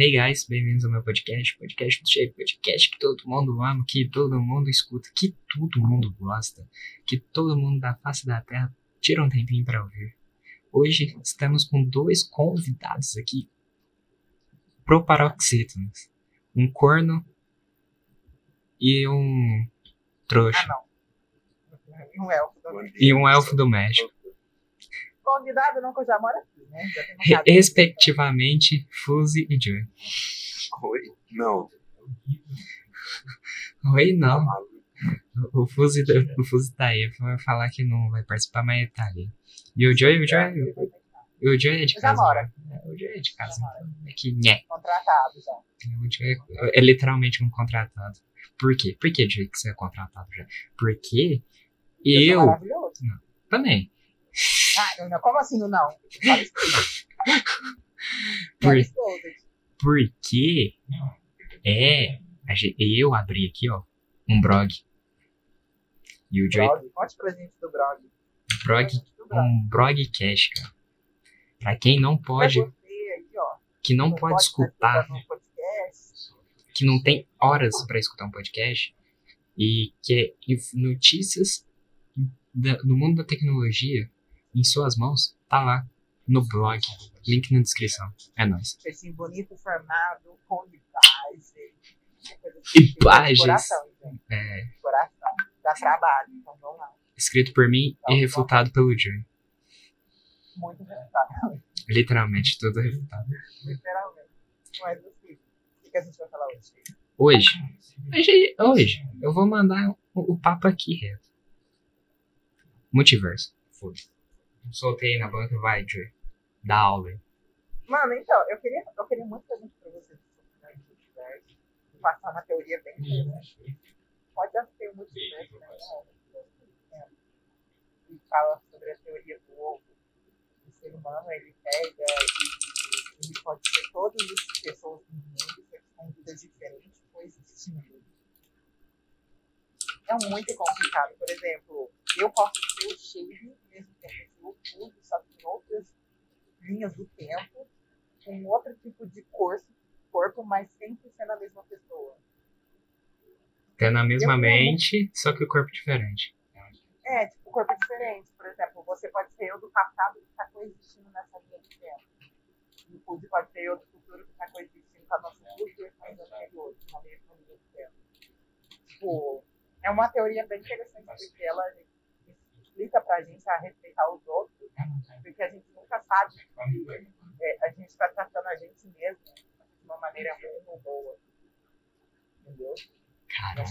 Hey guys, bem-vindos ao meu podcast, podcast do Shape, podcast que todo mundo ama, que todo mundo escuta, que todo mundo gosta, que todo mundo da face da terra tira um tempinho para ouvir. Hoje estamos com dois convidados aqui pro Paroxítonos, um corno e um trouxa. Ah, não. E um elfo também. E um elfo do México. Convidado não, que eu já moro aqui, né? Já respectivamente, Fuzzy e Joey. Oi? Não. Oi, não. O Fuzzy, o Fuzzy tá aí, vai falar que não vai participar, mas tá ali. E o Joey, o Joey, o Joey é de Já casa. mora. né? O Joey é de casa, Já então é que nhé. Contratado já. O Joey é, é literalmente um contratado. Por quê? Por que, Joey, que você é contratado já? Porque Eu eu sou maravilhoso. também. Ah, não, como assim não? Por, porque é. Eu abri aqui, ó, um blog. E o Joey. Brog, gente do. Blog, Do Brog. um blogcast, cara. Pra quem não pode, que não pode escutar, que não tem horas pra escutar um podcast e que é notícias no mundo da tecnologia em suas mãos, tá lá no blog. Link na descrição. É nóis. Peixinho bonito, formado, com imagens. Imagens. Coração, gente. É, Coração. Dá trabalho, então vamos lá. escrito por mim e refutado pelo Joey. Muito resultado, Literalmente, tudo refutado. literalmente. Mas assim, o que que a gente vai falar hoje? Hoje, hoje, hoje eu vou mandar o, o papo aqui reto. Multiverso. Foda-se. Soltei na banca, vai, Joey. Dá aula. Mano, então, eu queria, eu queria muito fazer pra vocês. Passar uma teoria bem interessante. Pode ser o multiverso, né? Não, E fala sobre a teoria do ovo. O ser humano, ele pega e ele pode ter todas as pessoas do mundo que com vidas diferentes coexistindo. É muito complicado. Por exemplo, eu posso ser o Shade, mesmo tempo que o Fudo, só que em outras linhas do tempo, com outro tipo de corpo, corpo mas sempre sendo a mesma pessoa. Tendo a mesma Eu- mente, só que o corpo diferente. É, tipo, corpo diferente. Por exemplo, você pode ser eu do passado que está coexistindo nessa linha do tempo. E o Fudo pode ser eu do futuro que está coexistindo com a nossa duas versões anteriores, na mesma linha do tempo. Tipo, é uma teoria bem interessante porque ela explica pra gente a respeitar os outros, porque a gente nunca sabe se é, a gente está tratando a gente mesmo de uma maneira ruim ou boa. Entendeu? Eu.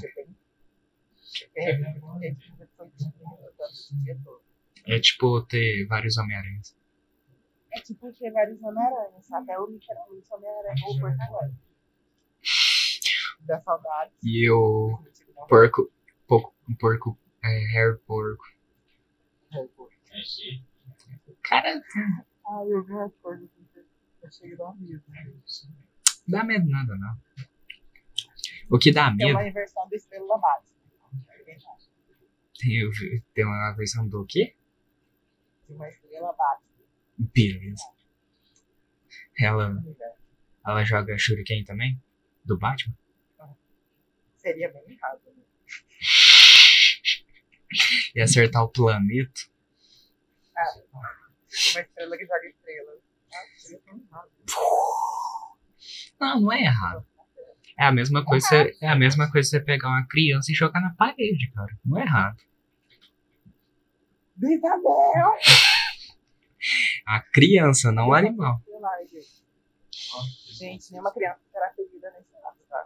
É, a gente conversou disso o dia todo. é tipo ter vários Homem-Aranhas. É tipo ter vários Homem-Aranha, sabe? É literalmente Homem-Aranha ou Porta-Aranha. Da saudade. E o porco, porco, porco é, Harry Porco. Cara, Ah, eu vi as coisas que eu cheguei a dar um medo. dá medo nada, não. O que dá Tem medo uma inversão do Estrela Básica. tem, tem uma versão do quê? De uma estrela básica. Beleza. Ela, universo. ela joga Shuriken também? Do Batman? Seria bem errado. Né? E acertar o planeta? Ah, uma estrela que joga errado. Não, não é errado. É a mesma coisa, é a mesma coisa você pegar uma criança e jogar na parede, cara. Não é errado. Isabel! A criança, não o animal. Gente. Nenhuma criança será ferida nesse lado, tá?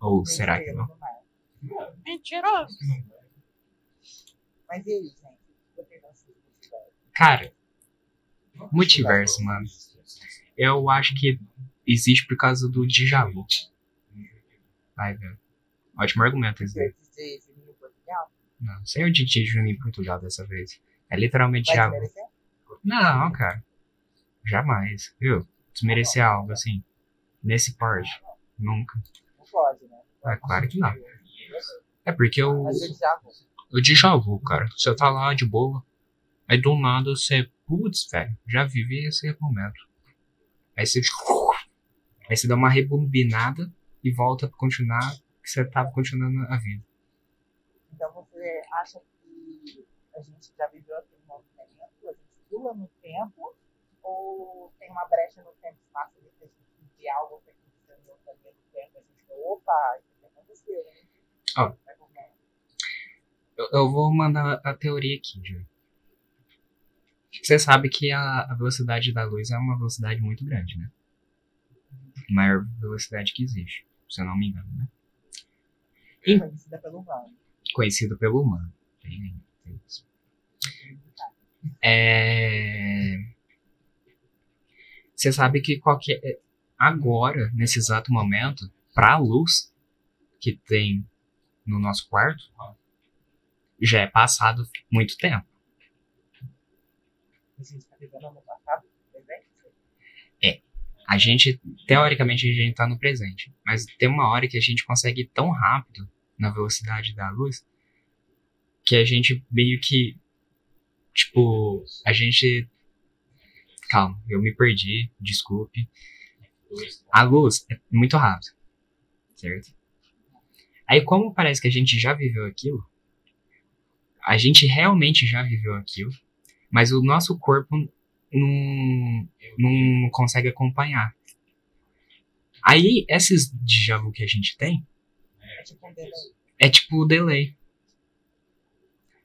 Ou será que estrela não? Mentiroso. Mas e aí, gente? Cara, multiverso, mano. Eu acho que existe por causa do déjà vu. Vai, velho. Ótimo argumento esse daí. Juninho? Não, sem o DJ Júnior em Portugal dessa vez. É literalmente déjà vu. Não, cara. Jamais. Viu? Desmerecer algo assim. Nesse porte. Nunca. Não pode, né? É claro que não. É porque o, Mas eu já déjà vu, cara. Você tá lá de boa. Aí do nada você. Putz, velho. Já vivi esse momento. Aí você. Aí você dá uma rebobinada e volta pra continuar que você tava continuando a vida. Então você acha que a gente já viveu aquele movimento, a gente pula no tempo, ou tem uma brecha no tempo espaço ali que a gente vê algo que aconteceu do tempo, a gente fala, opa, isso aqui aconteceu, hein? Ó. Eu, eu vou mandar a teoria aqui, Júlio. Você sabe que a, a velocidade da luz é uma velocidade muito grande, né? Maior velocidade que existe, se eu não me engano, né? Ih. Conhecida pelo humano. Conhecido pelo humano. Tem- tem isso. É... Você sabe que qualquer. é, Agora, nesse exato momento, para a luz que tem no nosso quarto, já é passado muito tempo. Está presente, A gente, teoricamente, a gente tá no presente. Mas tem uma hora que a gente consegue ir tão rápido na velocidade da luz que a gente meio que. Tipo, a gente. Calma, eu me perdi, desculpe. A luz é muito rápida, certo? Aí, como parece que a gente já viveu aquilo, a gente realmente já viveu aquilo, mas o nosso corpo não, não consegue acompanhar. Aí, esses déjà vu que a gente tem é tipo o delay.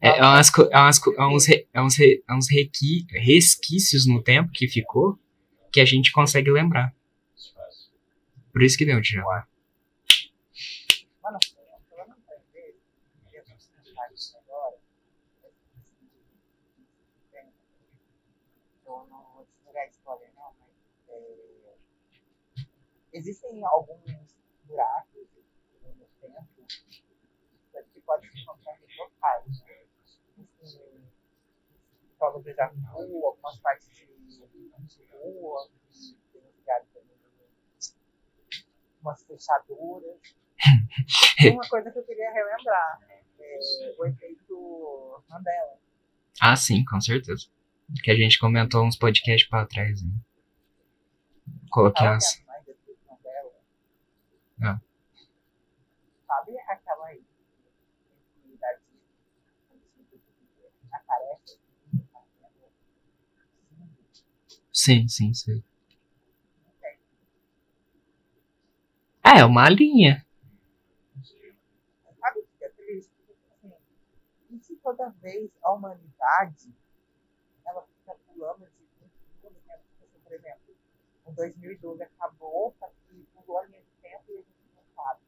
É, é, umas, é, umas, é uns, é uns, é uns requi- resquícios no tempo que ficou que a gente consegue lembrar. Por isso que deu déjà vu. Mano, eu não entender, eu tô pensando isso agora, eu não vou desligar a história não, mas é, existem alguns buracos no tempo que podem se encontrar em locais. Assim, prova de vu, algumas partes de, rua, tem lugares também, umas fechaduras. Uma coisa que eu queria relembrar. É, o efeito Mandela. Ah, sim, com certeza. Que a gente comentou uns podcasts pra trás. Hein? Coloquei Sabe umas. que é mais efeito Mandela? Ah. Sabe aquela A careca? Sim, sim, sim. É, uma linha. Sabe o que é triste? Assim, e se toda vez a humanidade ela fica pulando de 20 anos, né? Por exemplo, o 2012 acabou, que pulou a linha tempo e a gente não sabe.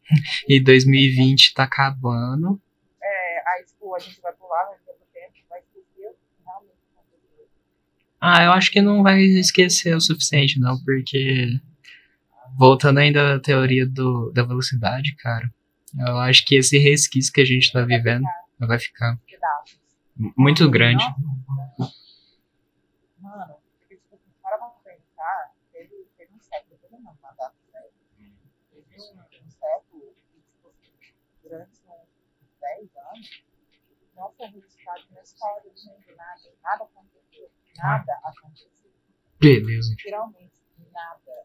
E 2020 tá acabando. É, aí, tipo, a gente vai pular linha do tempo, vai esquecer realmente. Ah, eu acho que não vai esquecer o suficiente, não, porque. Voltando ainda à teoria do, da velocidade, cara. Eu acho que esse resquício que a gente tá vivendo vai ficar muito grande. Nossa, Mano, porque, tipo, se para pra pensar, teve, teve um século, teve não, uma data século. Teve um, um século que, tipo, assim, durante uns 10 anos, não foi registrado na história do mundo nada. Nada aconteceu. Nada aconteceu. Beleza. Literalmente, nada.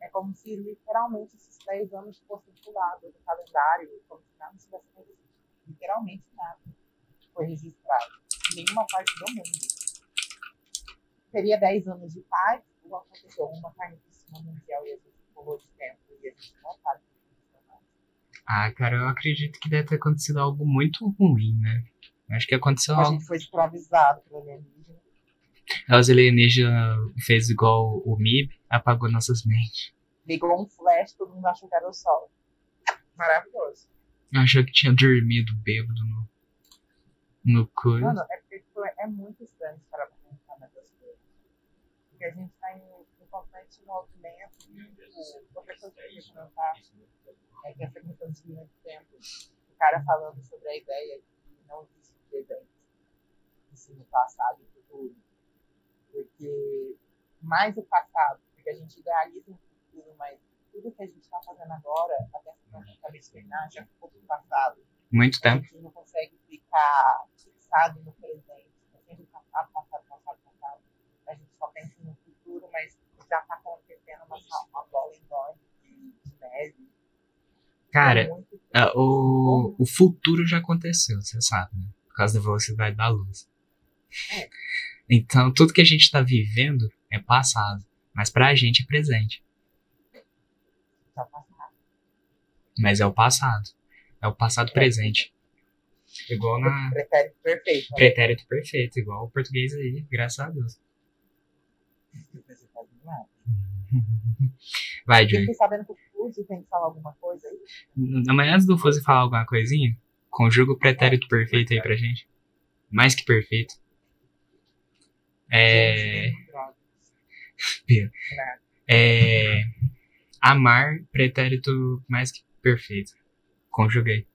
É como se literalmente esses 10 anos fossem pulados do calendário, como se nada tivesse acontecido. Literalmente nada foi registrado em nenhuma parte do mundo. Seria 10 anos de paz, ou aconteceu uma carnificina mundial e a gente pulou de tempo e a gente não sabe o. Ah, cara, eu acredito que deve ter acontecido algo muito ruim, né? Acho que aconteceu A algo. gente foi escravizado por alienígena. Os alienígenas fez igual o MIB, apagou nossas mentes. Ligou um flash, todo mundo achou que era o sol. Maravilhoso. Achou que tinha dormido bêbado no, no coisa. Mano, é porque é muito estranho parar pra pensar nessas coisas. Porque a gente tá em, em constante movimento. Coisa que eu queria comentar é que essa questão de linha de tempo, o cara falando sobre a ideia de que não existe presente, ensino passado e futuro. Porque mais o passado, porque a gente idealiza um futuro, mas tudo que a gente está fazendo agora, até que nossa cabeça terminar, já ficou pro passado Muito a tempo. gente não consegue ficar fixado no presente, é sempre passado, passado, passado, passado. A gente só pensa no futuro, mas já está acontecendo uma, uma bola Cara, muito- ah, o, o futuro já aconteceu, você sabe, né? Por causa da velocidade da luz. É. Então, tudo que a gente tá vivendo é passado. Mas pra gente é presente. já passa rápido. Mas é o passado. É o passado presente. Igual na Pretérito perfeito. né? pretérito perfeito, igual o português aí, graças a Deus. Demais. Vai, Joey. fiquei sabendo que o Fuji tem que falar alguma coisa aí. Amanhã antes do Fuzi falar alguma coisinha, conjuga o pretérito perfeito aí pra gente. Mais que perfeito. É. É. Amar, pretérito mais que perfeito. Conjuguei.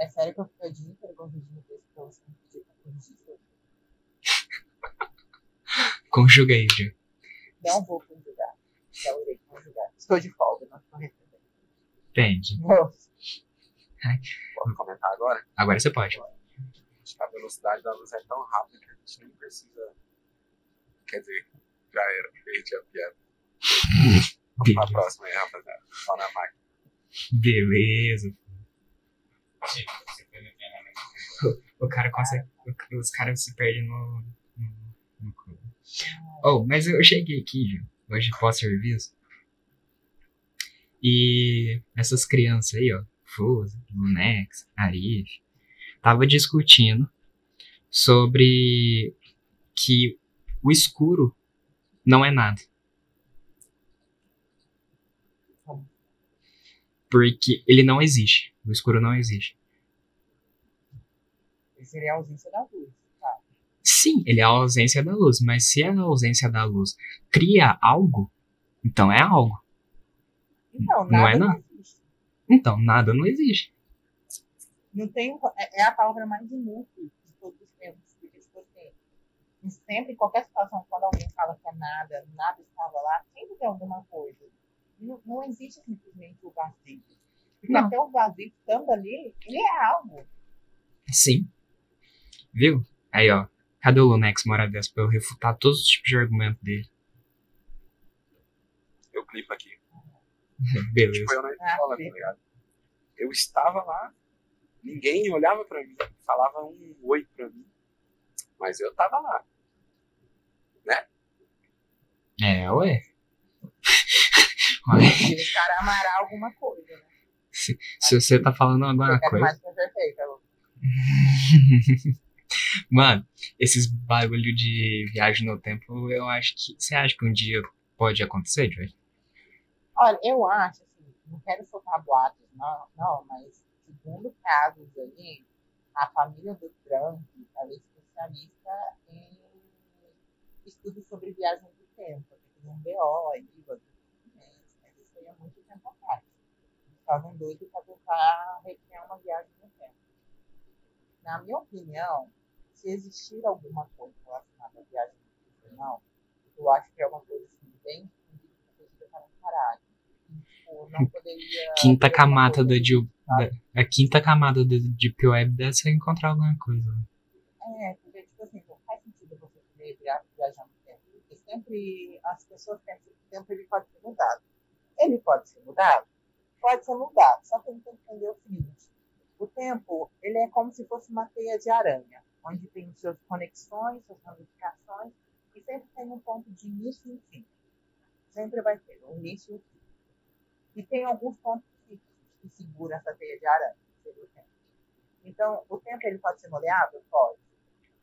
É sério que eu fiquei o dia inteiro corrigindo isso pra você não pedir pra corrigir. Conjuguei, Joey. Não vou conjugar. Não irei conjugar. Estou de folga, não estou recebendo. Entende? Nossa. Posso comentar agora? Agora você pode. Acho que a velocidade da luz é tão rápida que a gente nem precisa. Quer dizer, já era, perdi a piada. Vamos pra próxima aí, rapaziada. Só na máquina. Beleza. O, cara consegue. Os caras se perdem no. Oh, mas eu cheguei aqui, Ju, hoje pós-serviço. E essas crianças aí, ó, Fuso, Lunex, Arif, tava discutindo sobre que o escuro não é nada. Porque ele não existe. O escuro não existe. Seria a ausência da luz. Sim, ele é a ausência da luz, mas se a ausência da luz cria algo, então é algo. Então, Não nada é não não. existe. Então nada não existe. Não tem, é, é a palavra mais inútil de todos os tempos. Porque, tipo assim, em sempre, em qualquer situação, quando alguém fala que é nada, nada estava lá, sempre tem alguma coisa. Não, não existe simplesmente o vazio. Porque Não. até o vazio estando ali, ele é algo. Sim. Viu? Aí, ó. Cadê o Lunex uma hora dessa pra eu refutar todos os tipos de argumento dele? Eu clipo aqui. Beleza. Tipo, eu na Ah, escola, tá sim. ligado? Eu estava lá, ninguém olhava pra mim, falava um oi pra mim. Mas eu tava lá. É, ué. Os caras amarar alguma coisa, né? se, se você tá falando alguma coisa. mais perfeita. Mano, esses bagulho de viagem no tempo, eu acho que. Você acha que um dia pode acontecer, Joey? Olha, eu acho, assim, não quero soltar boatos, não, não, mas segundo casos aí, a família do Trump ela é especialista em estudos sobre viagem do tempo. Tem um BO aí, outros documentos, mas isso aí é muito tempo atrás. Estavam doidos para tentar recriar uma viagem no. Na minha opinião, se existir alguma coisa relacionada à viagem não, eu acho que é uma coisa assim, bem escondida, para caralho. Tipo, não poderia. Quinta camada coisa sabe? da- A quinta camada da Deep Web deve ser encontrar alguma coisa. É, porque, tipo assim, não faz sentido você querer via- viajar no tempo. Porque sempre as pessoas pensam que o tempo ele pode ser mudado. Ele pode ser mudado? Pode ser mudado. Só que a gente tem que entender o seguinte: o tempo, ele é como se fosse uma teia de aranha, onde tem suas conexões, suas ramificações, e sempre tem um ponto de início e fim. Sempre vai ter um início e um fim. E tem alguns pontos que seguram essa teia de aranha, seria o tempo. Então, o tempo ele pode ser moleável? Pode.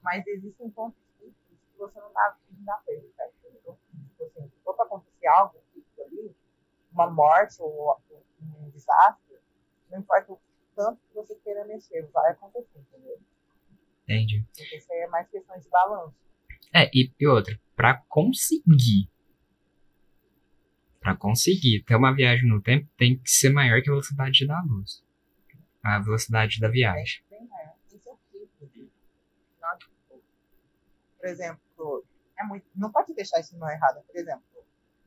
Mas existem pontos fixos que você não dá, não dá pra entendeu? Tipo assim, se for para acontecer algo fixo ali, uma morte ou um desastre, não importa o tanto que você queira mexer, vai acontecer, entendeu? Entende? Porque isso aí é mais questão de balanço. É, e, e outra, pra conseguir. Pra conseguir ter uma viagem no tempo, tem que ser maior que a velocidade da luz. A velocidade da viagem. Tem, é, tipo Por exemplo, é muito, não pode deixar isso não errado. Por exemplo,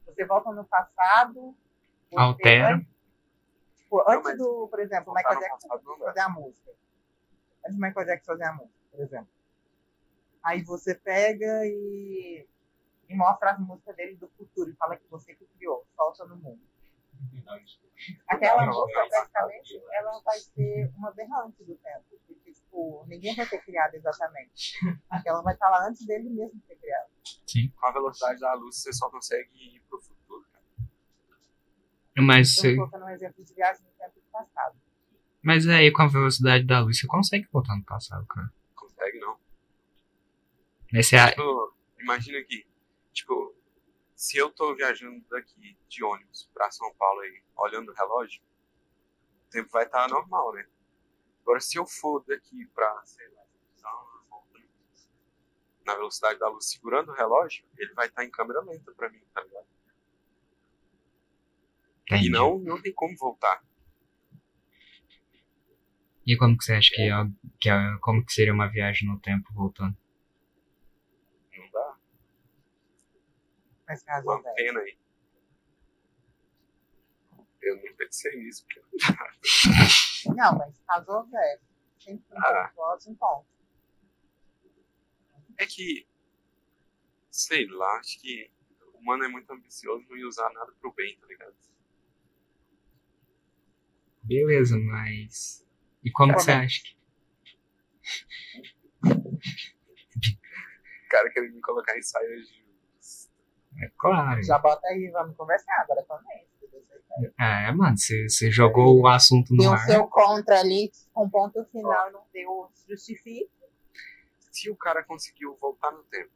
você volta no passado. Altera. antes- Tipo, antes do, por exemplo, Michael Jackson fazer a música. Antes do Michael Jackson fazer a música, por exemplo. Aí você pega e, e mostra as músicas dele do futuro e fala que você que criou, solta no mundo. Aquela música, não, praticamente, ela vai ser uma berrante do tempo. Porque, tipo, ninguém vai ter criado exatamente. Ela vai estar lá antes dele mesmo ter criado. Com a velocidade da luz, você só consegue ir pro futuro, cara. Mas, Estou você- colocando um exemplo de viagem no tempo do passado. mas aí com a velocidade da luz você consegue voltar no passado, cara. Consegue não. Mas você, a- Tipo, imagina que, tipo, se eu tô viajando daqui de ônibus pra São Paulo aí, olhando o relógio, o tempo vai estar normal, né? Agora, se eu for daqui pra, sei lá, na velocidade da luz segurando o relógio, ele vai estar em câmera lenta pra mim, tá ligado? E Entendi. não, não tem como voltar. E como que você acha que é, que é- como que seria uma viagem no tempo voltando? Não dá. Mas caso Uma houvesse. pena aí. Eu não pensei nisso, porque Não, mas caso houvesse. Sempre tem Ah. em ponto. É que, sei lá, acho que o humano é muito ambicioso não ia usar nada pro bem, tá ligado? Beleza, mas. E como que você acha que. O cara querendo me colocar em saia justa. É claro. Já bota aí, vamos conversar agora também. É, mano, você, jogou o assunto no Deu o ar. seu contra ali, com ponto final, não deu justifique. Se o cara conseguiu voltar no tempo,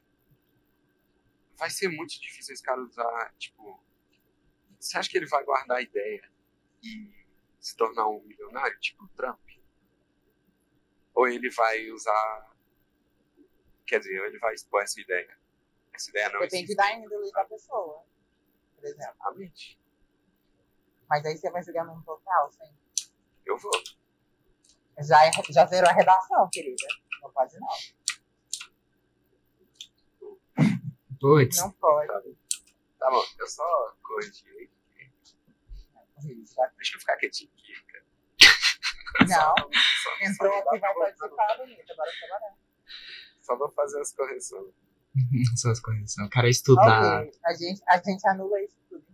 vai ser muito difícil esse cara usar, tipo. Você acha que ele vai guardar a ideia se tornar um milionário, tipo o Trump? Ou ele vai usar. Quer dizer, ou ele vai expor essa ideia? Essa ideia não Depende existe. da índole da pessoa, por exemplo. Exatamente. Mas aí você vai jogar num total, sim. Eu vou. Já, é- já zerou a redação, querida. Não pode não. Putz, Não pode. Tá bom, eu só corrigi Deixa eu ficar quietinho aqui, cara. Não, Só, entrou só, aqui, vai participar, bonita. Bora trabalhar. só vou fazer as correções. suas correções. O cara estudar. Ok, a gente, a gente anula isso tudo.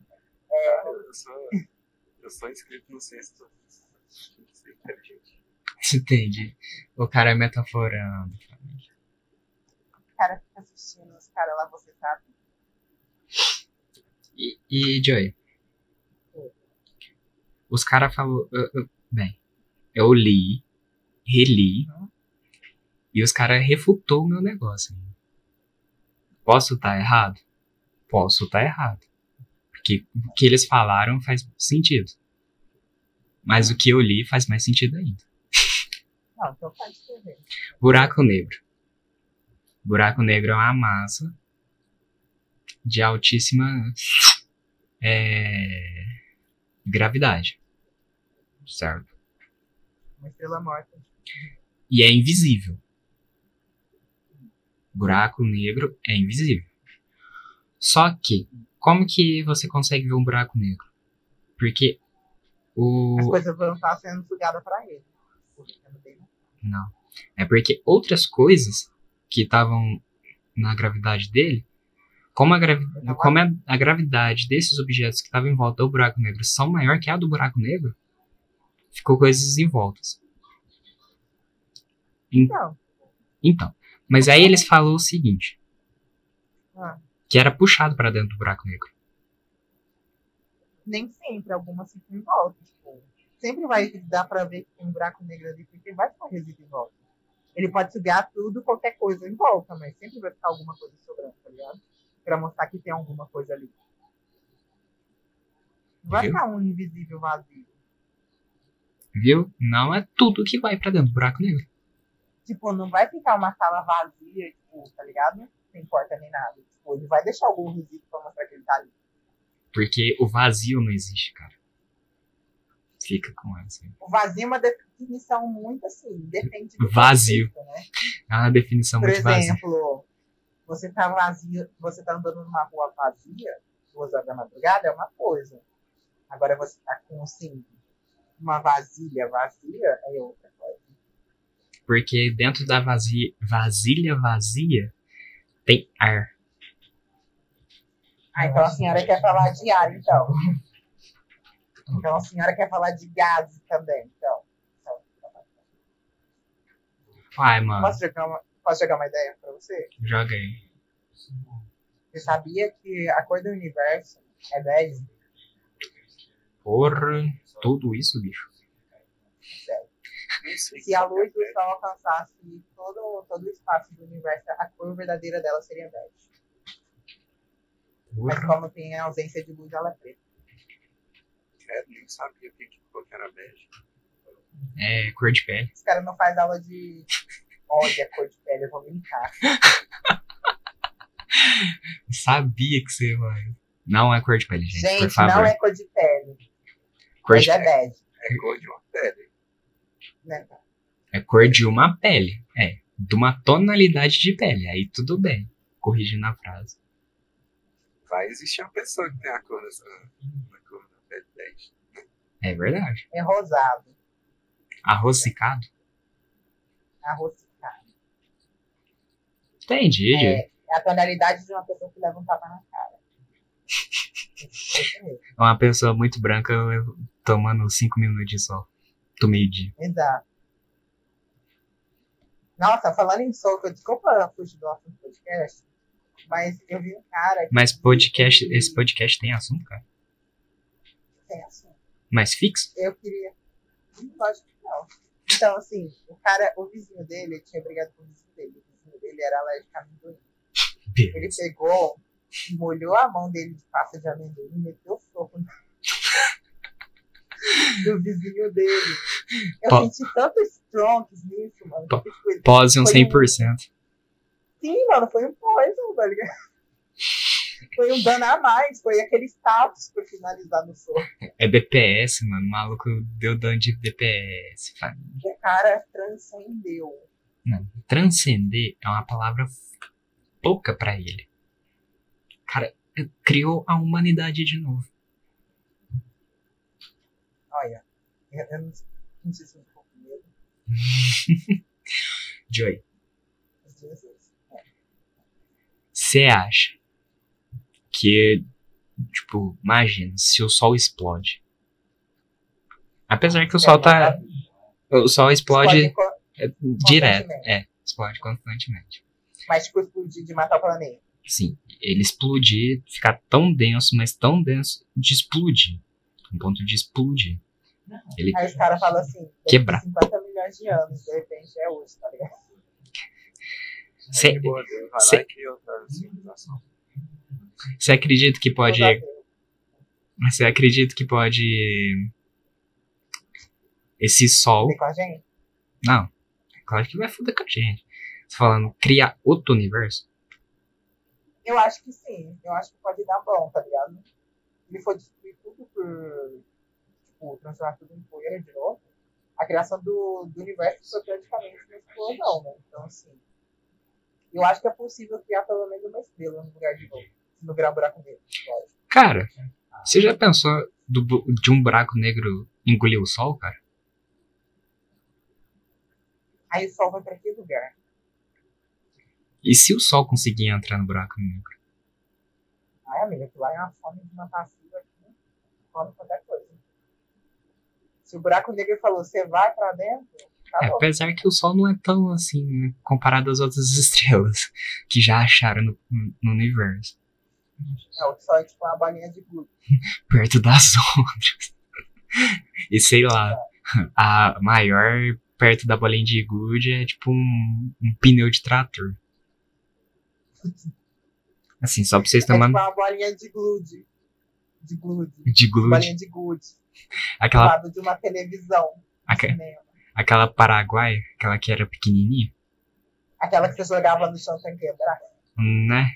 Eu sou, eu sou inscrito no sexto. Entende? O cara é metaforando. O cara fica assistindo os caras lá, você sabe. E, e Joey? Os caras falou. eu- eu- bem, eu li, reli, Uhum. e os caras refutou o meu negócio. Posso estar errado? Posso estar errado. Porque o que eles falaram faz sentido. Mas o que eu li faz mais sentido ainda. Não, então faz. Buraco negro. Buraco negro é uma massa de altíssima é, gravidade. Certo? Uma estrela morta. E é invisível. Buraco negro é invisível. Só que, como que você consegue ver um buraco negro? Porque As o. coisas vão estar sendo sugadas pra ele. Não. É porque outras coisas que estavam na gravidade dele, como, a, gravi como a, a gravidade desses objetos que estavam em volta do buraco negro são maior que a do buraco negro, ficou coisas em voltas. Não. Então, mas aí eles falaram o seguinte, Ah, que era puxado para dentro do buraco negro. nem sempre, algumas ficam em volta. Tipo, sempre vai dar pra ver que tem um buraco negro ali, porque vai ficar resíduo em volta. Ele pode sugar tudo, qualquer coisa em volta, mas sempre vai ficar alguma coisa sobrando, tá ligado? Pra mostrar que tem alguma coisa ali. Não vai Viu? ficar um invisível vazio. Viu? Não é tudo que vai para dentro do buraco negro. Tipo, não vai ficar uma sala vazia, tipo, tá ligado? Sem porta nem nada. Tipo, ele vai deixar algum resíduo pra mostrar que ele tá ali. Porque o vazio não existe, cara. Fica com essa. O vazio é uma definição muito assim, depende do Vazio. contexto, né? É uma definição Por muito vazia. exemplo, você tá vazio, você tá andando numa rua vazia, duas horas da madrugada, é uma coisa. Agora você tá com assim, uma vasilha vazia, é outra coisa. Porque dentro da vazia, vasilha vazia tem ar. Ah, então a senhora quer falar de ar, então. Então a senhora quer falar de gases também. Então, então Ai, mano, posso, jogar uma, posso jogar uma ideia pra você? joga aí. Você sabia que a cor do universo é bege? Porra, tudo isso, bicho. Sério. Se a luz do sol alcançasse todo, todo o espaço do universo, a cor verdadeira dela seria bege. Mas como tem a ausência de luz, ela é preta. é, nem sabia o que que era bege. É cor de pele. Os caras não fazem aula de. Olha, cor de pele, eu vou brincar. Sabia que você vai. Não é cor de pele, gente. por Gente, favor. não é cor de pele. cor Mas de é pele. bege. É cor de uma pele. Né? É cor de uma pele. É. De uma tonalidade de pele. Aí tudo bem. Corrigindo a frase. Vai existir uma pessoa que tem a cor dessa. A cor da pele bege. É verdade. É rosado. Arrocicado? Arrocicado. Entendi. É, é a tonalidade de uma pessoa que leva um tapa na cara. É uma pessoa muito branca tomando 5 minutos de sol. Do meio-dia. Exato. Nossa, falando em soco, desculpa fugir do assunto do podcast, mas eu vi um cara que Mas podcast, esse podcast tem assunto, cara? tem assunto. Mais fixo? Eu queria. Lógico que não. Então, assim, o cara, o vizinho dele, ele tinha brigado com o vizinho dele. Dele era alérgico a amendoim. Ele pegou, molhou a mão dele de pasta de amendoim e meteu soco no do vizinho dele. Eu Po- senti tanto strongs nisso, mano. Po- tipo, ele- Pose um Foi 100%. Sim, mano, foi um poison, tá ligado? Foi um dano a mais, foi aquele status pra finalizar no soco. É DPS, mano. O maluco deu dano de DPS. família. O cara transcendeu. Transcender é uma palavra pouca pra ele. Cara, criou a humanidade de novo. Olha, eu, eu não, não sei se eu tô com medo. Joy, você acha que, tipo, imagina, se o sol explode. Apesar que o sol tá. O sol explode, Explode é, direto. É, explode constantemente. Mas, tipo, explodir de matar o planeta. Sim, ele explodir, ficar tão denso, mas tão denso de explodir. Um ponto de explodir. Ele Aí os caras falam assim: Quebrar. 50 milhões de anos, de repente é hoje, tá ligado? Cê- De boa, Deus vai cê- lá e cria outra civilização. Você acredita que pode. Você acredita que pode. Esse sol. Vem com a gente? Não. Claro que vai foder com a gente. Você falando criar outro universo? Eu acho que sim. Eu acho que pode dar bom, tá ligado? Ele for destruir tudo por. Tipo, transformar tudo em poeira de novo. A criação do, do universo foi praticamente uma explosão, né? Então, assim. Eu acho que é possível criar pelo menos uma estrela no lugar de novo. Não virar buraco negro. Cara, você já pensou do de um buraco negro engolir o sol, cara? Aí o sol vai pra que lugar? E se o sol conseguir entrar no buraco negro? Ai, amiga, que lá é uma fome de uma passiva aqui. né? Come qualquer coisa. Se o buraco negro falou, você vai pra dentro, tá É, apesar que o sol não é tão assim, né, comparado às outras estrelas que já acharam no, no universo. Não, o sol é tipo uma bolinha de glúten. Perto das outras. E sei lá, a maior perto da bolinha de gude é tipo um, um pneu de trator. Assim, só pra vocês É tipo tomarem uma bolinha de glude. De glude. de gude. Bolinha de gude. Do Aquela, lado de uma televisão. aque- aquela Paraguai, aquela que era pequenininha, Aquela que você jogava no chão sem quebrar. né?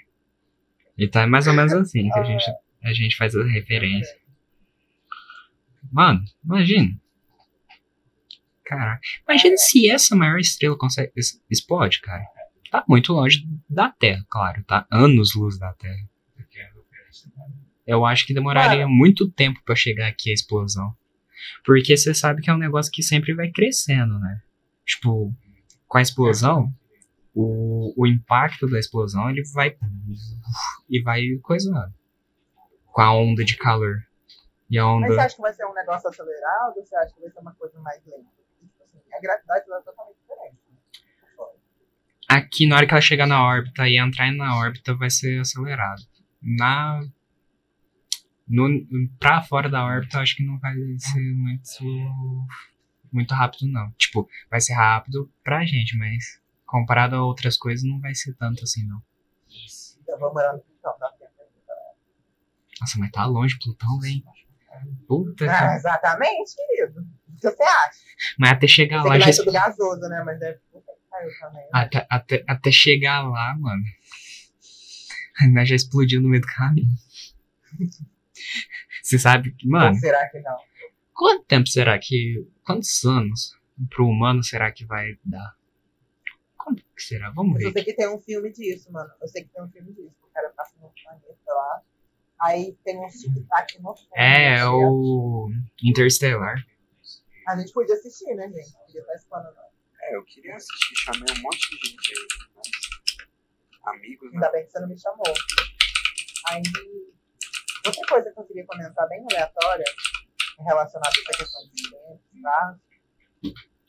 Então é mais ou menos assim que a gente, a gente faz a referência. Mano, imagina. Caraca. Imagina se essa maior estrela consegue, explode, cara. Tá muito longe da Terra, claro. Tá anos luz da Terra. Eu acho que demoraria muito tempo pra chegar aqui a explosão. Porque você sabe que é um negócio que sempre vai crescendo, né? Tipo, com a explosão, o, o impacto da explosão ele vai e vai coisando com a onda de calor. E a Mas você onda. acha que vai ser um negócio acelerado ou você acha que vai ser uma coisa mais lenta? A gravidade ela é totalmente diferente. Né? Aqui, na hora que ela chegar na órbita e entrar na órbita, vai ser acelerado. Na. No, pra fora da órbita, eu acho que não vai ser muito. Muito rápido, não. Tipo, vai ser rápido pra gente, mas comparado a outras coisas, não vai ser tanto assim, não. Então vamos morar no Plutão, dá tempo ainda. Nossa, mas tá longe, Plutão, velho. Puta Ah, que. exatamente, querido. O que você acha? Mas até chegar Sei lá já. é tudo gasoso, né? Mas deve né? Até, até, até chegar lá, mano. Nós já explodiu no meio do caminho. Você sabe que, Ou mano, será que não? quanto tempo será que. Quantos anos pro humano será que vai dar? Quanto que será? Vamos Mas eu ver. sei que tem um filme disso, mano. Eu sei que tem um filme disso. O cara passa no planeta lá. Aí tem um tic-tac no fundo. É, é assim, o Interstellar. A gente podia assistir, né, gente? Podia estar explorando. É, eu queria assistir, chamei um monte de gente aí. Mas... Amigos, né? Ainda bem que você não me chamou. Aí, outra coisa que eu queria comentar bem aleatória, relacionada a essa questão de tempo, tá?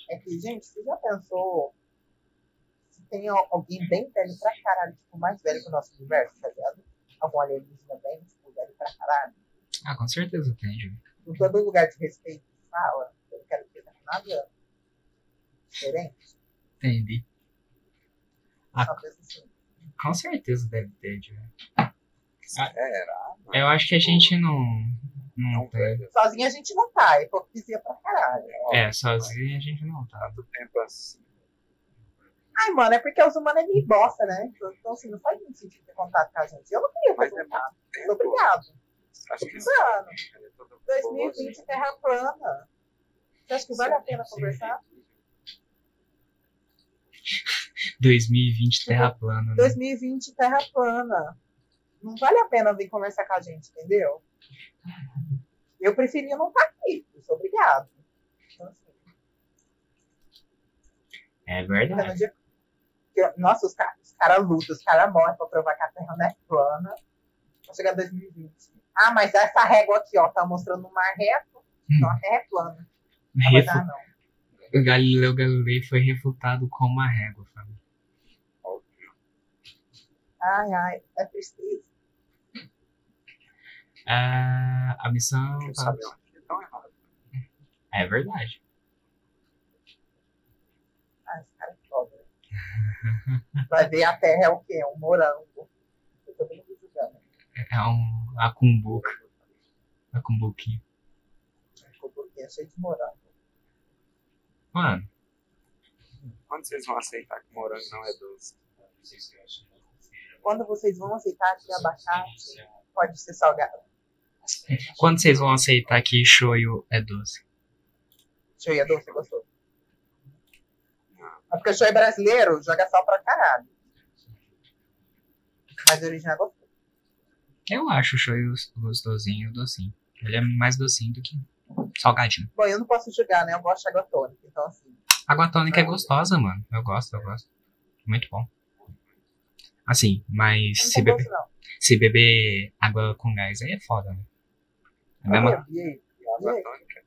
É que, gente, você já pensou se tem al- alguém bem velho pra caralho, tipo, mais velho que o nosso universo, tá ligado? Algum alienígena bem, tipo, velho pra caralho. Ah, com certeza tem, Júlio. Em todo lugar de respeito fala, eu não quero dizer nada diferente. Entendi. Ah. Assim. Com certeza deve ter, Júlio. Será? mano? Eu acho que a gente não. Não Não. Sozinho a gente não tá, é hipocrisia pra caralho. É, sozinho a gente não tá. Tanto tempo assim. Ai, mano, é porque os humanos é meio bosta, né? Então, assim, não faz muito sentido ter contato com a gente. Eu não queria Mas fazer é contato. Tempo, Obrigado. Acho que Mano, ele é todo 2020 terra plana. Você acha que vale a pena conversar? 2020 terra plana, né? 2020 terra plana. Não vale a pena vir conversar com a gente, entendeu? Eu preferia não estar aqui. Eu sou obrigado. Então, assim, É verdade. que- Nossa, os caras os cara lutam, os caras morrem pra provar que a Terra não é plana. Vai chegar 2020. Ah, mas essa régua aqui, ó, tá mostrando um mar reto. Então a Terra é plana. Refu- dar, Galileu Galilei foi refutado com uma régua, família. Ai, ai, é tristeza. Ah, a missão. Errado. É verdade. Ai, esse cara é né? Vai ver a Terra é o quê? Um morango. Eu tô bem julgando. É um acumbuca. Acumbuquinho. Ficou porque é cheio de morango. Mano, Quando vocês vão aceitar que morango não é doce? Quando vocês vão aceitar que abacate pode ser salgado. quando vocês vão aceitar que shoyu é doce? Show é doce, gostou? É porque show é brasileiro, joga sal pra caralho. Mas o original é gostoso. Eu acho o shoyu gostosinho, docinho. Ele é mais docinho do que salgadinho. Bom, eu não posso julgar, né? Eu gosto de água tônica. Então, assim, Água tônica é gostosa, mano. Eu gosto, eu gosto. Muito bom. Assim, mas se beber, gosto, se beber água com gás aí é foda, né? É aí. Água tônica?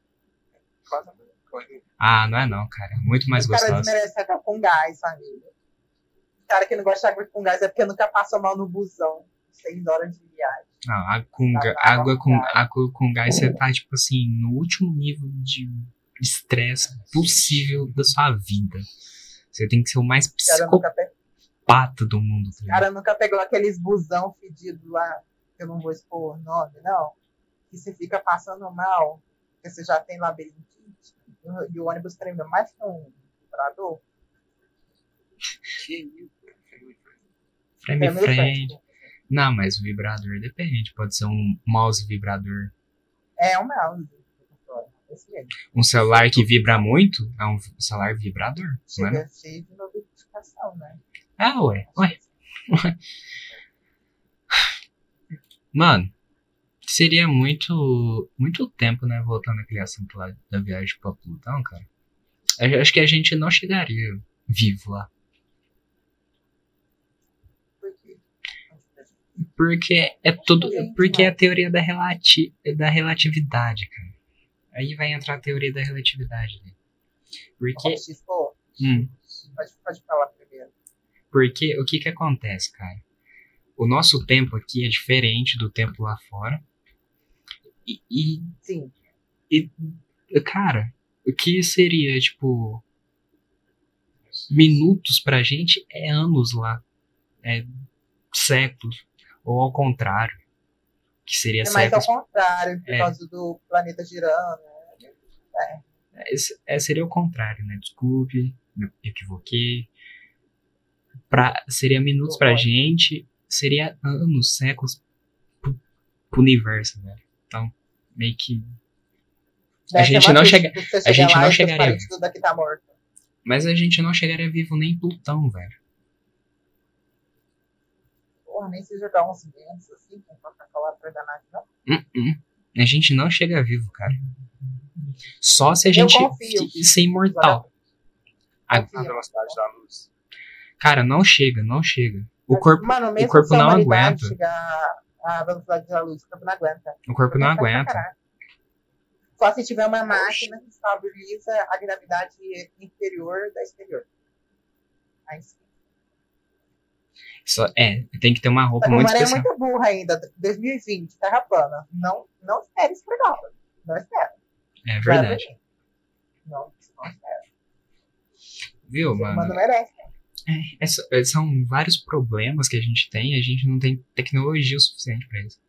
Quase a mesma coisa. Ah, não é não, cara. Muito mais Os caras gostosa. desmerecem água com gás, família. O cara que não gosta de água com gás é porque nunca passou mal no busão. Seis horas de viagem. Não, água com, Tá, ga- tá, água tá. com, água com gás você tá, tipo assim, no último nível de estresse possível da sua vida. Você tem que ser o mais O cara nunca, pe- psicopata do mundo. tá o cara nunca pegou aqueles busão fedidos lá, que eu não vou expor o nome, não. Que você fica passando mal, porque você já tem labirintite. E o- ônibus treme mais que um vibrador. Que isso? Frame Não, mas o vibrador depende. Pode ser um mouse vibrador. É um mouse. Um celular que vibra muito é um celular vibrador. Não é? Chega cheio de notificação, né? Ah, ué. Ué. Mano, seria muito muito tempo, né? Voltando àquele assunto lá da viagem pra Plutão, cara. Eu acho que a gente não chegaria vivo lá. Porque é tudo. Porque é a teoria da, relati da relatividade, cara. Aí vai entrar a teoria da relatividade, né? Porque. Hum, pode, pode falar primeiro. porque o que que acontece, cara? O nosso tempo aqui é diferente do tempo lá fora. E, e Sim. cara, o que seria, tipo, minutos pra gente é anos lá. É séculos. Ou ao contrário. Que seria É mais ao contrário, por É. causa do planeta girando. né? É, é, seria o contrário, né? Desculpe, me equivoquei. Pra, seria minutos pra gente, seria anos, séculos pro, pro universo, velho. Então, meio que. A Deve ser gente não chega- a gente não chegaria. tá. Mas a gente não chegaria vivo nem em Plutão, velho. Porra, nem se jogar uns ventos assim, com Coca-Cola atrás da nave, não. Uh-uh. A gente não chega vivo, cara. Só se a gente ser imortal. A- velocidade da luz. Cara, não chega, não chega. O corpo, Mano, mesmo corpo a não aguenta. à velocidade da luz, o corpo não aguenta. o corpo não pra aguenta. Só se tiver uma máquina que estabiliza a gravidade interior da exterior. Aí sim. Só, é, tem que ter uma roupa muito é especial. muito burra ainda. 2020, terra plana. Não, não espere esfregar. Não espera. É verdade. Não, não espera. Viu, O ser humano mano? merece. É, é é, são vários problemas que a gente tem e a gente não tem tecnologia o suficiente pra isso.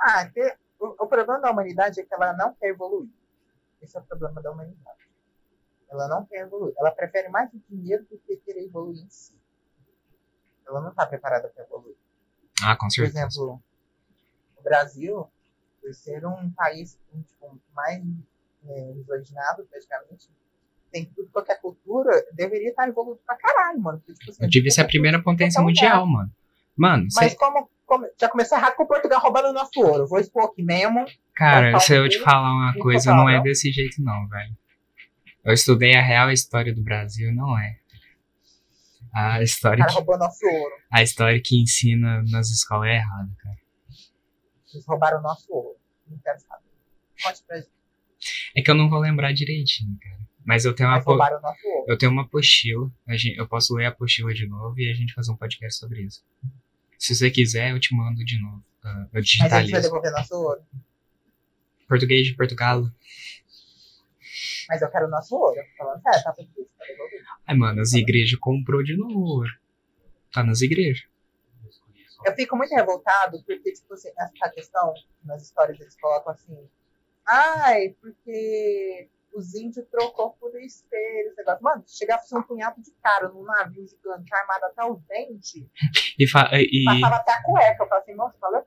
Ah, que- o, o problema da humanidade é que ela não quer evoluir. Esse é o problema da humanidade. Ela não quer evoluir. Ela prefere mais o dinheiro do que querer evoluir em si. Ela não está preparada para evoluir. Ah, com Por certeza. exemplo, o Brasil, por ser um país um, tipo, mais é, misógino, praticamente, tem tudo, qualquer cultura, deveria estar evoluído pra caralho, mano. Porque, tipo, assim, Eu devia ser a primeira potência qualquer lugar. mundial, mano. Mano, Mas cê- como, como- já começou errado com Portugal roubando o nosso ouro. Vou expor aqui mesmo. cara, se eu te falar uma coisa, não é desse jeito não, velho. Eu estudei a real história do Brasil, não é. A O história cara que, roubou nosso ouro. a história que ensina nas escolas é errada, cara. Eles roubaram o nosso ouro. Não quero saber. Conte pra gente. É que eu não vou lembrar direitinho, cara. Mas eu tenho uma, po- roubaram o nosso ouro. eu tenho uma apostila. Eu posso ler a apostila de novo e a gente fazer um podcast sobre isso. Se você quiser, eu te mando de novo. Ah, eu Mas a gente vai digitalizo. devolver nosso ouro. Português de Portugal. Mas eu quero o nosso ouro. Falando sério, tá português, tá devolvendo. Ai, mano, as igrejas comprou de novo ouro. Tá nas igrejas. Eu fico muito revoltado porque, tipo assim, essa questão, nas histórias eles colocam assim, ai, porque os índios trocou por espelho, esse negócio. Mano, se chegasse um punhado de cara num navio gigante armado até os dentes, E, fa- e, passava até a cueca. Eu falo assim, moço, quero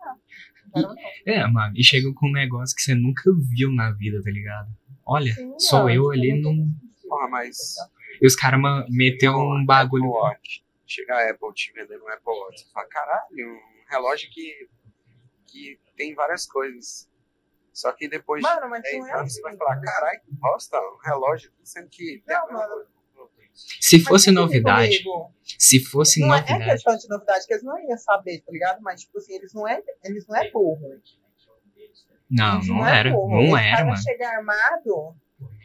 não. É, mano, e chega com um negócio que você nunca viu na vida, tá ligado? Olha, Sim, sou eu ali não tem num. Porra, mas. E os caras meteu um bagulho. Apple Watch. Chega a Apple te vendendo um Apple Watch. Você fala, caralho, um relógio que, que tem várias coisas. Só que depois Mano, mas de não 10 é anos você vai falar, entendeu? caralho, que bosta, um relógio aqui, sendo que. Não, mano. Se fosse novidade, comigo, se fosse Não é, é novidade. questão de novidade que eles não iam saber, tá ligado? Mas, tipo assim, eles não é, eles não é burro. Não, Eles não era. burro. Não Esse era, cara mano. chegar armado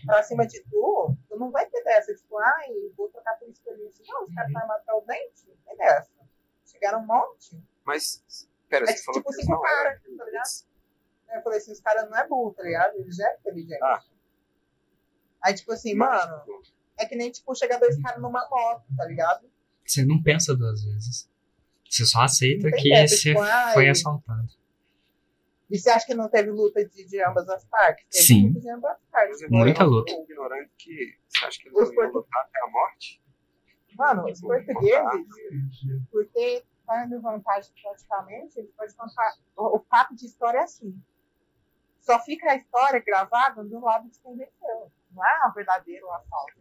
pra cima de tu, tu não vai ter dessa, tipo, ai, vou trocar por isso. Não, os caras estão armados até o dente, não tem dessa. Chegaram um monte. Mas, pera, É você falou tipo que eles cinco não caras, eram tá ligado? Eu falei assim, os caras não é burro, tá ligado? Eles já é inteligente. Ah. Aí, tipo assim, mano, é que nem, tipo, chegar dois caras numa moto, tá ligado? Você não pensa duas vezes. Você só aceita que você tipo, ai, foi assaltado. E você acha que não teve luta de, de ambas as partes? Teve Sim. luta de ambas as partes. Mas Muita eu luta. ignorante que você acha que eles iam portu- lutar até a morte? Mano, os portugueses, por ter tendo vantagem praticamente, eles podem contar. O, o fato de história é assim. Só fica a história gravada do lado de quem venceu. Não é um verdadeiro assalto.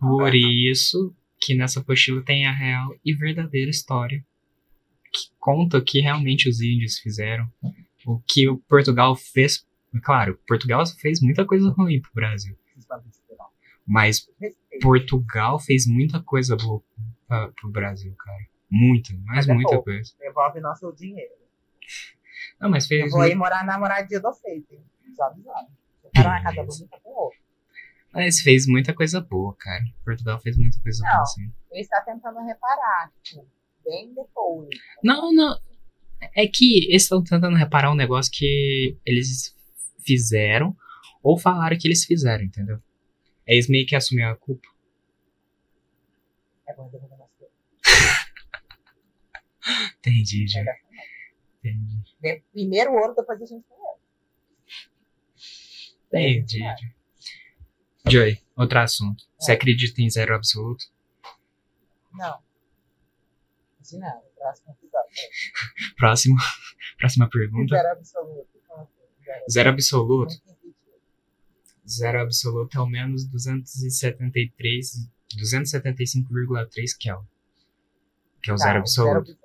Por isso que nessa apostila tem a real e verdadeira história. Que conta o que realmente os índios fizeram. O que o Portugal fez. Claro, Portugal fez muita coisa ruim pro Brasil. Mas. Portugal fez muita coisa boa pra, pro Brasil, cara. Muita, mas, Mas é muita pouco. coisa. Devolve nosso dinheiro. Não, mas Eu fez. vou aí morar na moradia do feito, hein? Já avisado. Eu quero uma casa Beleza. bonita com outro. Mas fez muita coisa boa, cara. Portugal fez muita coisa Não. boa, assim. Ele está tentando reparar, tipo, bem depois. Não, não. É que eles estão tentando reparar um negócio que eles fizeram ou falaram que eles fizeram, entendeu? É eles meio que assumiram a culpa. É bom nosso dinheiro. Entendi, Jay. Entendi. certo. Primeiro ouro, depois a gente tem ouro. Entendi. É. Joy. Outro assunto. Você É. acredita em zero absoluto? Não. De nada. Próximo episódio. Próximo. Próxima pergunta. Zero absoluto. Assim? Zero. Absoluto. Zero absoluto é ao menos 273, 275,3 Kelvin. Que é o Tá, zero absoluto.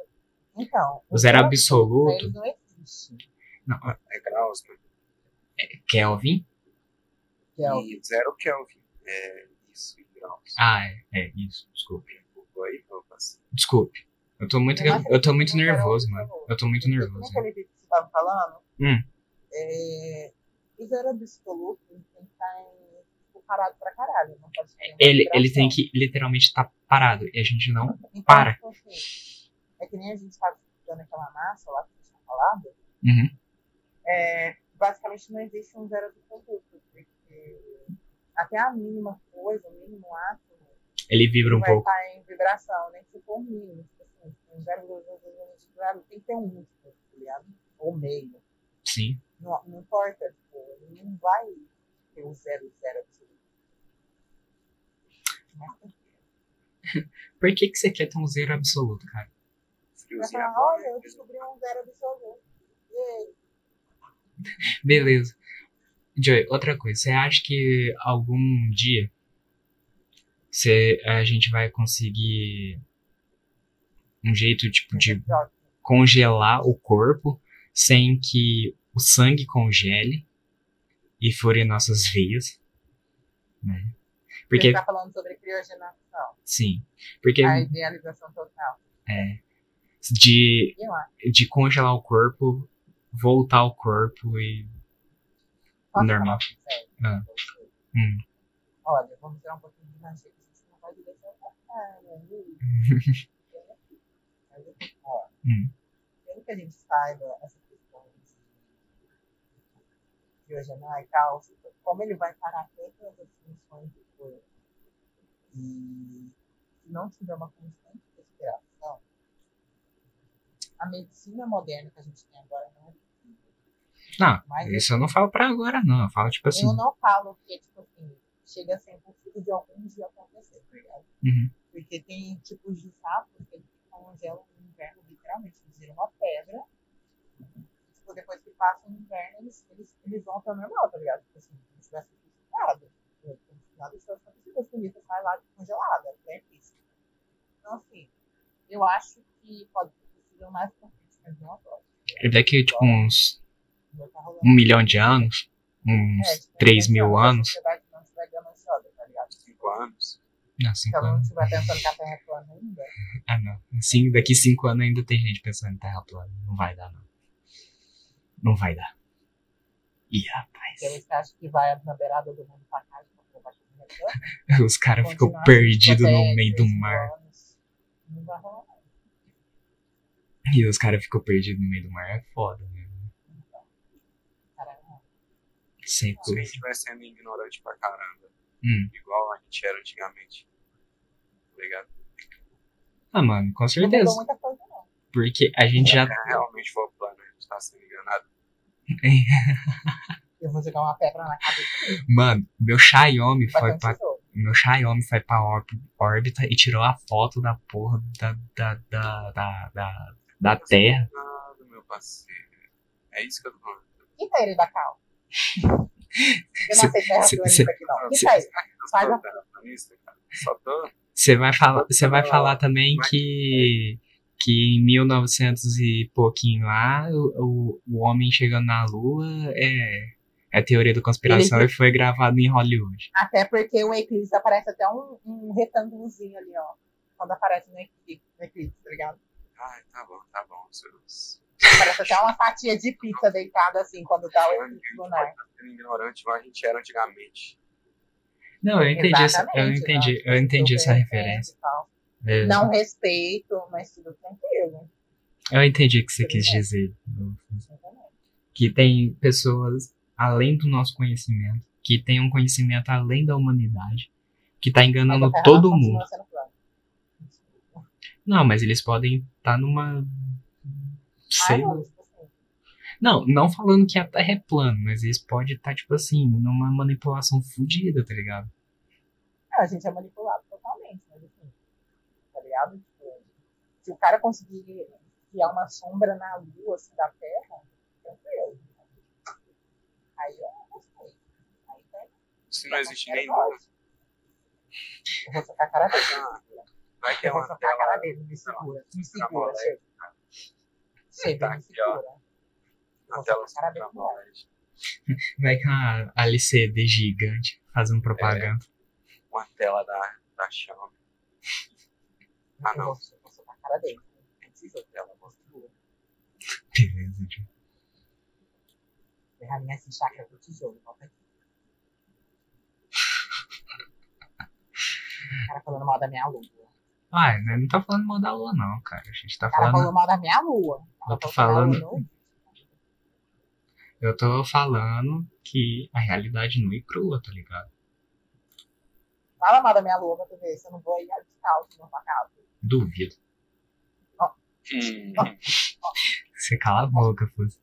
Então. O zero absoluto- não existe. Não, É graus, né? Kelvin? É o E zero Kelvin. É isso, em graus. Ah, é, é isso. Desculpe. Aí. Desculpe. Eu tô muito, Eu eu tô muito zero nervoso, mano. Eu tô muito nervoso. Como aquele vídeo que você estava falando? Hum. É, o zero absoluto tem que estar em- tipo, parado pra caralho. Não pode Ele, ele tem que literalmente estar parado. E a gente não. Então, para. assim, é que nem a gente estava estudando aquela massa lá que a gente tinha falado. Uhum. É, basicamente não existe um zero absoluto. Porque até a mínima coisa, o mínimo átomo, Ele vibra um vai pouco. estar em vibração, nem se for um mínimo. Tipo assim, um zero, zero, zero, zero, zero, tem que ter um múltiplo, tá ligado? Ou meio. Sim. Não, não importa, tipo, não vai ter o zero, zero absoluto. Que Por que, que você quer ter um zero absoluto, cara? Vai Friozinho falar, agora, olha, eu né? descobri um zero absoluto. E aí? Beleza. Joey, outra coisa. Você acha que algum dia você, a gente vai conseguir um jeito, tipo, de congelar o corpo sem que o sangue congele e fure nossas veias? Né? Você Porque, tá falando sobre criogenação, sim. Porque a idealização total. é, de, eu de congelar o corpo, voltar ao corpo e. Posso Normal. Ah. Você? Hum. Olha, vamos tirar um pouquinho de magia, que gente não vai né? Mas, assim, ó, Hum. pelo que a gente saiba, essa questão de criogenar e tal, como ele vai parar todas as funções do corpo e se não tiver uma constante respiração, a medicina moderna que a gente tem agora não é. Não, Mas isso eu não falo pra agora, não. Eu falo, tipo assim. Eu não falo que, tipo assim, chega a ser impossível de algum dia acontecer, tá ligado? Uhum. Porque tem tipos de sapos que eles congelam no inverno, literalmente. Eles viram uma pedra. Tipo, depois que passa o inverno, eles, eles, eles voltam ao normal, tá ligado? Tipo assim, como se tivesse se nada tivesse acontecido. As bonitas saem lá congelada, né? Isso. Então, assim, eu acho que pode E daqui, tipo, uns tá um milhão de anos, uns É, tipo, 3 mil se a anos. sociedade não estiver gananciosa, tá ligado? Cinco anos. Não, não anos. estiver pensando que a Terra é plana ainda, Ah, não. Assim, daqui cinco anos ainda tem gente pensando em terra plana. Não vai dar, não. Não vai dar. Ih, rapaz. porque você acha que vai na beirada do mundo pra cá, tipo, vai Os caras ficam continuar perdidos no meio do 3 mil mar. anos, Não vai rolar. E os caras ficam perdidos no meio do mar. É foda, né? Não. Sem Se a gente vai sendo ignorante pra caramba, Hum. igual a gente era antigamente. Tá ligado? Ah, mano, com Não certeza. mudou muita coisa, não. Porque a gente já. A Terra realmente for plana, a gente tá sendo enganado. Eu vou jogar uma pedra na cabeça. Mano, meu Xiaomi foi pra. Meu Xiaomi foi pra órb- órbita e tirou a foto da porra da. da. da. da, da, da Terra. Nada, meu parceiro. É isso que eu tô falando. Quita ele da cal. Eu não aceito terra planista cê- aqui, não. ele. Só tô. Você vai falar, você vai falar também que que em 1900 e pouquinho lá, o, o, o homem chegando na lua é é teoria da conspiração Ele- e foi gravado em Hollywood. Até porque o eclipse aparece até um, um retângulozinho ali, ó. quando aparece no eclipse, no eclipse, tá ligado? Ai, tá bom, tá bom. Seus... Parece até uma fatia de pizza deitada assim quando tá o lunar. Sendo ignorante, igual a gente era antigamente. Não, eu entendi, essa, eu Exatamente, entendi, né? eu entendi essa referência. Não respeito, mas tudo tranquilo. Eu entendi o que você quis dizer. Exatamente. Que tem pessoas além do nosso conhecimento, que tem um conhecimento além da humanidade, que tá enganando Mas todo mundo. sendo. Não, mas eles podem estar numa. Ah, Sei não, lá. assim, Não, não falando que a Terra é plana, mas eles podem estar, tipo assim, numa manipulação fodida, tá ligado? a gente é manipulado totalmente, mas assim, tá ligado? Tipo, se o cara conseguir criar uma sombra na lua assim, da Terra, tranquilo. Aí eu gostei. Aí tem. Se não existe nem lua. lua, Eu vou socar a cara dele. Vai que é uma socar a cara tela dele. Me segura. Me Tá segura, moleque, chega. Chega, Tá me aqui, ó. segura. na tela ultravioleta. Vai que é uma LCD gigante fazendo propaganda. Uma tela da, da Xiaomi. Ah, não. socar a cara dele. Precisa dela, vou segura. Beleza, tio. Ferrar minha assim, chácara do tijolo. Volta aqui. O cara falando mal da minha lua. Ah, não tá falando mal da lua, não, cara. A gente tá falando. falou mal da minha lua. Eu tô falando- Eu tô falando que a realidade nua e crua, tá ligado? Fala mal da minha lua pra tu ver se eu não vou ir descalço na tua casa. Duvido. Hum, Você cala a boca, Fuzzy.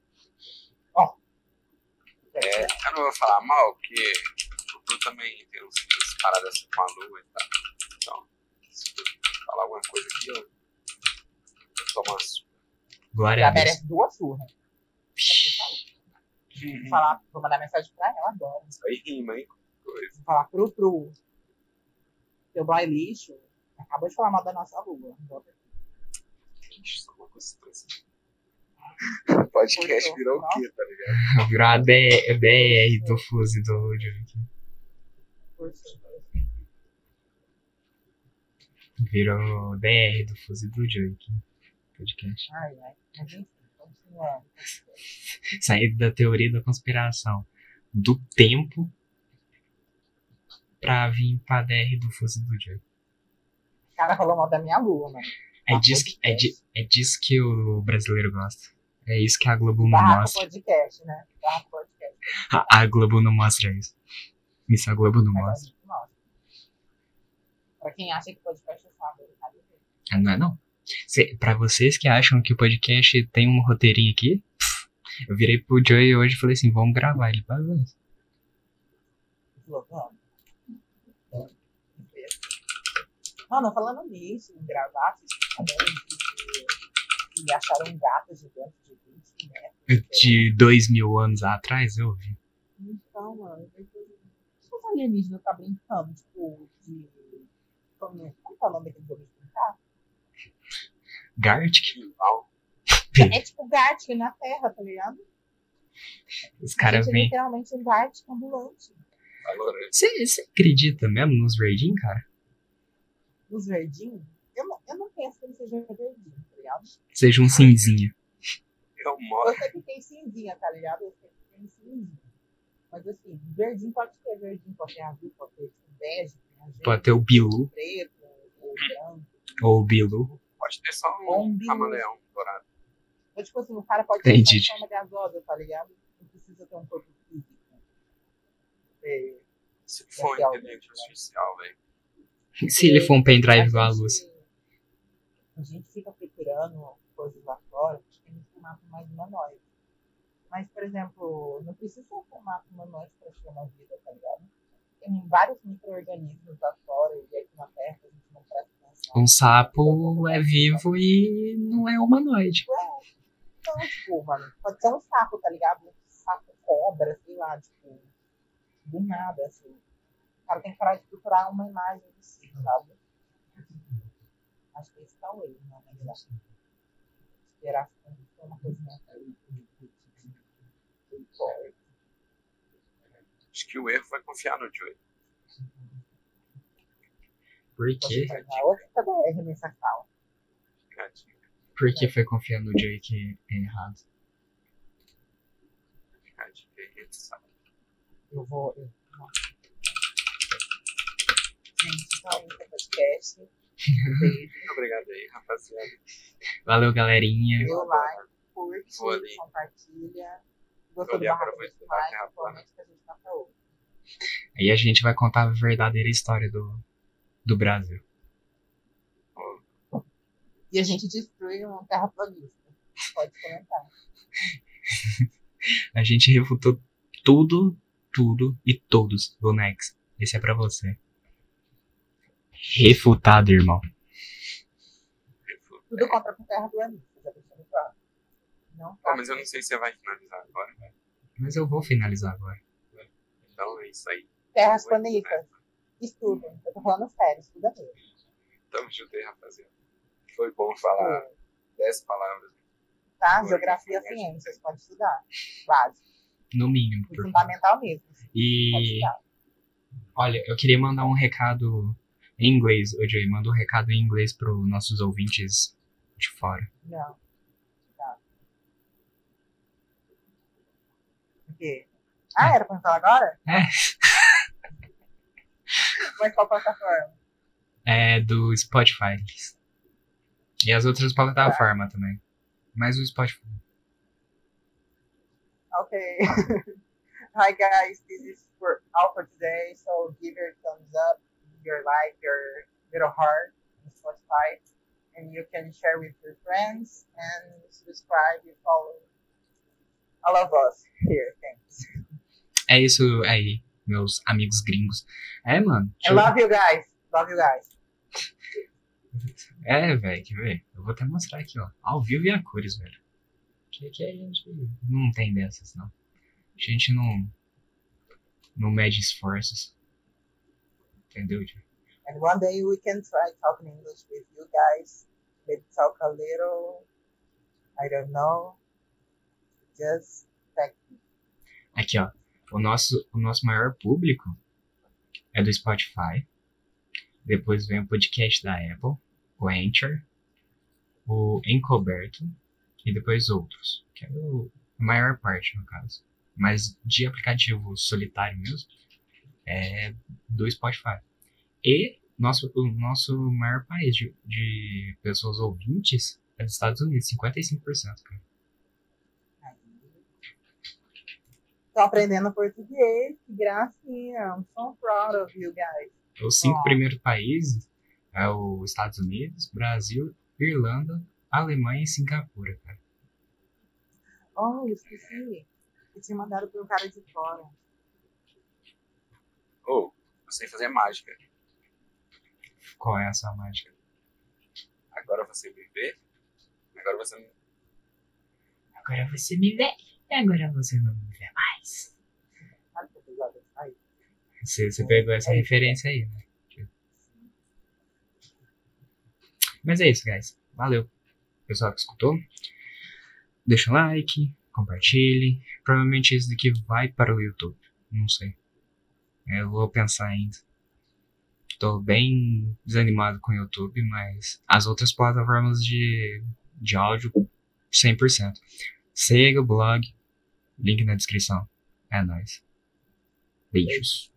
é, eu não vou falar mal, porque o Bruno também tem uns, uns paradas assim com a lua e tal. Então, se eu falar alguma coisa aqui, eu, eu tomo uma surra. Glória a Deus. merece duas surras. Vou falar, vou mandar mensagem pra ela agora. Isso aí rima, hein? Coisa. Vou falar pro Pro. Teu boy lixo acabou de falar mal da nossa lua. Ixi, só uma constância. O podcast virou o quê, tá ligado? Virou a DR do Fuzzy do Junk. Virou DR do Fuzzy do Junk. Podcast. Ai, ai. Continuando. Sair da teoria da conspiração do tempo pra vir pra DR do Fuzzy do Junk. O cara falou mal da minha lua, mano. É Ah, disso, que, é, di- é disso que o brasileiro gosta. É isso que a Globo não Barraco mostra. podcast, né? Barraco podcast. A, a Globo não mostra isso. Isso a Globo não a mostra. Pra quem acha que podcast é sábado, tá. Ah, Não é não? Pra vocês que acham que o podcast tem um roteirinho aqui, pff, eu virei pro Joey hoje e falei assim, vamos gravar. Ele vai ver. Falou, vamos. Mano, falando nisso, gravar, vocês que, que acharam um gato gigante de 20 metros. De dois mil anos atrás, eu vi. Então, mano, eu tô- os alienígenas tá brincando, tipo, de. Como qual que é o nome daquele jogo de brincar? Gartic. É tipo Gartic na Terra, tá ligado? os caras é vêm. literalmente um Gartic ambulante. Você acredita mesmo nos Raiding, cara? Os verdinhos, eu não, eu não penso que ele seja verdinho, tá ligado? Seja um cinzinha. Eu moro. Eu sei que tem cinzinha, tá ligado? Eu sei que tem cinzinha. Mas assim, verdinho pode ter verdinho, pode ter azul, pode ter tipo, bege, Pode ter o Bilu, preto, ou branco. ou o Bilu. Pode ter só um um camaleão dourado. Então, tipo assim, o cara pode ter só forma gasosa, tá ligado? Não precisa ter um corpo físico. É, Se for Esse é o- inteligente artificial, velho. Se ele for um pendrive igual a luz. A gente fica procurando coisas lá fora, tem formato mais humanoide. Mas, por exemplo, não precisa ser um formato humanoide para ser uma vida, tá ligado? Tem vários micro-organismos lá fora e aqui na Terra a gente não presta atenção. Um sapo é vivo e não é humanoide. Ué, então, tipo, mano, pode ser um sapo, tá ligado? Um sapo cobra, sei lá, tipo, do nada, assim. O cara tem que parar de procurar uma imagem de si, sabe? Acho que esse tá o erro, né? Na verdade. Esperar que uma coisinha forte. Acho que o erro foi confiar no Joey. Por quê? Dica. Por que foi confiar no errado? Dica aí, tu sabe. Eu vou. Eu... Gente, é o podcast. Beijo. Muito obrigado aí, rapaziada. Valeu, galerinha. Dê o like, curte, compartilha. E tá outro. Aí a gente vai contar a verdadeira história do, do Brasil. E a gente destrui um terraplanista. Pode comentar. A gente refutou tudo, tudo e todos do Nex. Esse é pra você. Refutado, irmão. Tudo contra com terraplanista, já deixando claro. Não mas eu não sei se você vai finalizar agora, né? Mas eu vou finalizar agora. Então é isso aí. Terras planistas, estudem. Eu tô falando sério, estuda mesmo. Tamo junto aí, rapaziada. Foi bom falar 10 palavras. Tá? Foi. Geografia e ciências, pode estudar. Básico. No mínimo. E Por... fundamental mesmo. Pode E estudar. olha, eu queria mandar um recado em inglês. Ô, Joey, manda um recado em inglês pros nossos ouvintes de fora. Não. Tá. O quê? Ah, era pra falar agora? É. Mas qual plataforma? É do Spotify. E as outras plataformas também. Mas o Spotify. Okay. Hi guys, this is for all for today. So give your thumbs up, your like, your little heart on Spotify, and you can share with your friends and subscribe and follow all of us here. Thanks. É isso aí, meus amigos gringos. É, mano. I love you guys. Love you guys. É, velho, quer ver? Eu vou até mostrar aqui, ó. Ao vivo e a cores, velho. Que aqui a gente não tem dessas, não. A gente não. Não mede esforços. Entendeu, tio? And one day we can try talking English with you guys. Maybe talk a little. I don't know. Aqui, ó. O nosso, o nosso maior público é do Spotify. Depois vem o podcast da Apple, o Anchor, o Encoberto e depois outros. Que é o, a maior parte, no caso. Mas de aplicativo solitário mesmo, é do Spotify. E nosso, o nosso maior país de, de pessoas ouvintes é dos Estados Unidos, 55%, cara. Tô aprendendo português, que gracinha. I'm so proud of you guys. Os cinco primeiros países é os Estados Unidos, Brasil, Irlanda, Alemanha e Singapura, cara. Oh, esqueci. Eu tinha mandado pra um cara de fora. Ô, eu sei fazer mágica. Qual é a sua mágica? Agora você me vê. Agora você não. Agora você me vê e agora você não me vê mais. Você, você pegou essa referência aí, né? Mas é isso, guys. Valeu. Pessoal que escutou. Deixa o like, compartilhe. Provavelmente esse daqui vai para o YouTube. Não sei. Eu vou pensar ainda. Tô bem desanimado com o YouTube, mas as outras plataformas de, de áudio, 100%. Siga o blog, link na descrição. É nóis. Beijos.